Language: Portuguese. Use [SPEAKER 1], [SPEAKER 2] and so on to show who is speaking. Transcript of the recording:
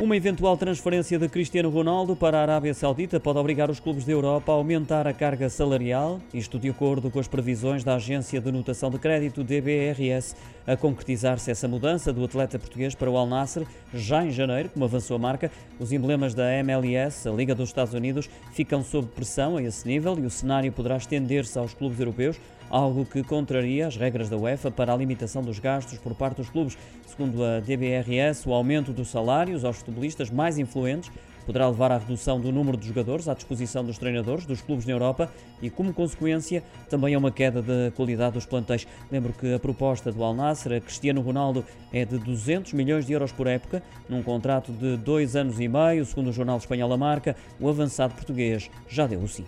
[SPEAKER 1] Uma eventual transferência de Cristiano Ronaldo para a Arábia Saudita pode obrigar os clubes da Europa a aumentar a carga salarial, isto de acordo com as previsões da Agência de Notação de Crédito DBRS. A concretizar-se essa mudança do atleta português para o Al Nassr já em janeiro, como avançou a marca, os emblemas da MLS, a Liga dos Estados Unidos, ficam sob pressão a esse nível e o cenário poderá estender-se aos clubes europeus, algo que contraria as regras da UEFA para a limitação dos gastos por parte dos clubes. Segundo a DBRS, o aumento dos salários aos futebolistas mais influentes poderá levar à redução do número de jogadores à disposição dos treinadores dos clubes na Europa e, como consequência, também a uma queda da qualidade dos plantéis. Lembro que a proposta do Al Nassr a Cristiano Ronaldo é de 200 milhões de euros por época, num contrato de dois anos e meio, segundo o jornal espanhol A Marca, o avançado português já deu o sim.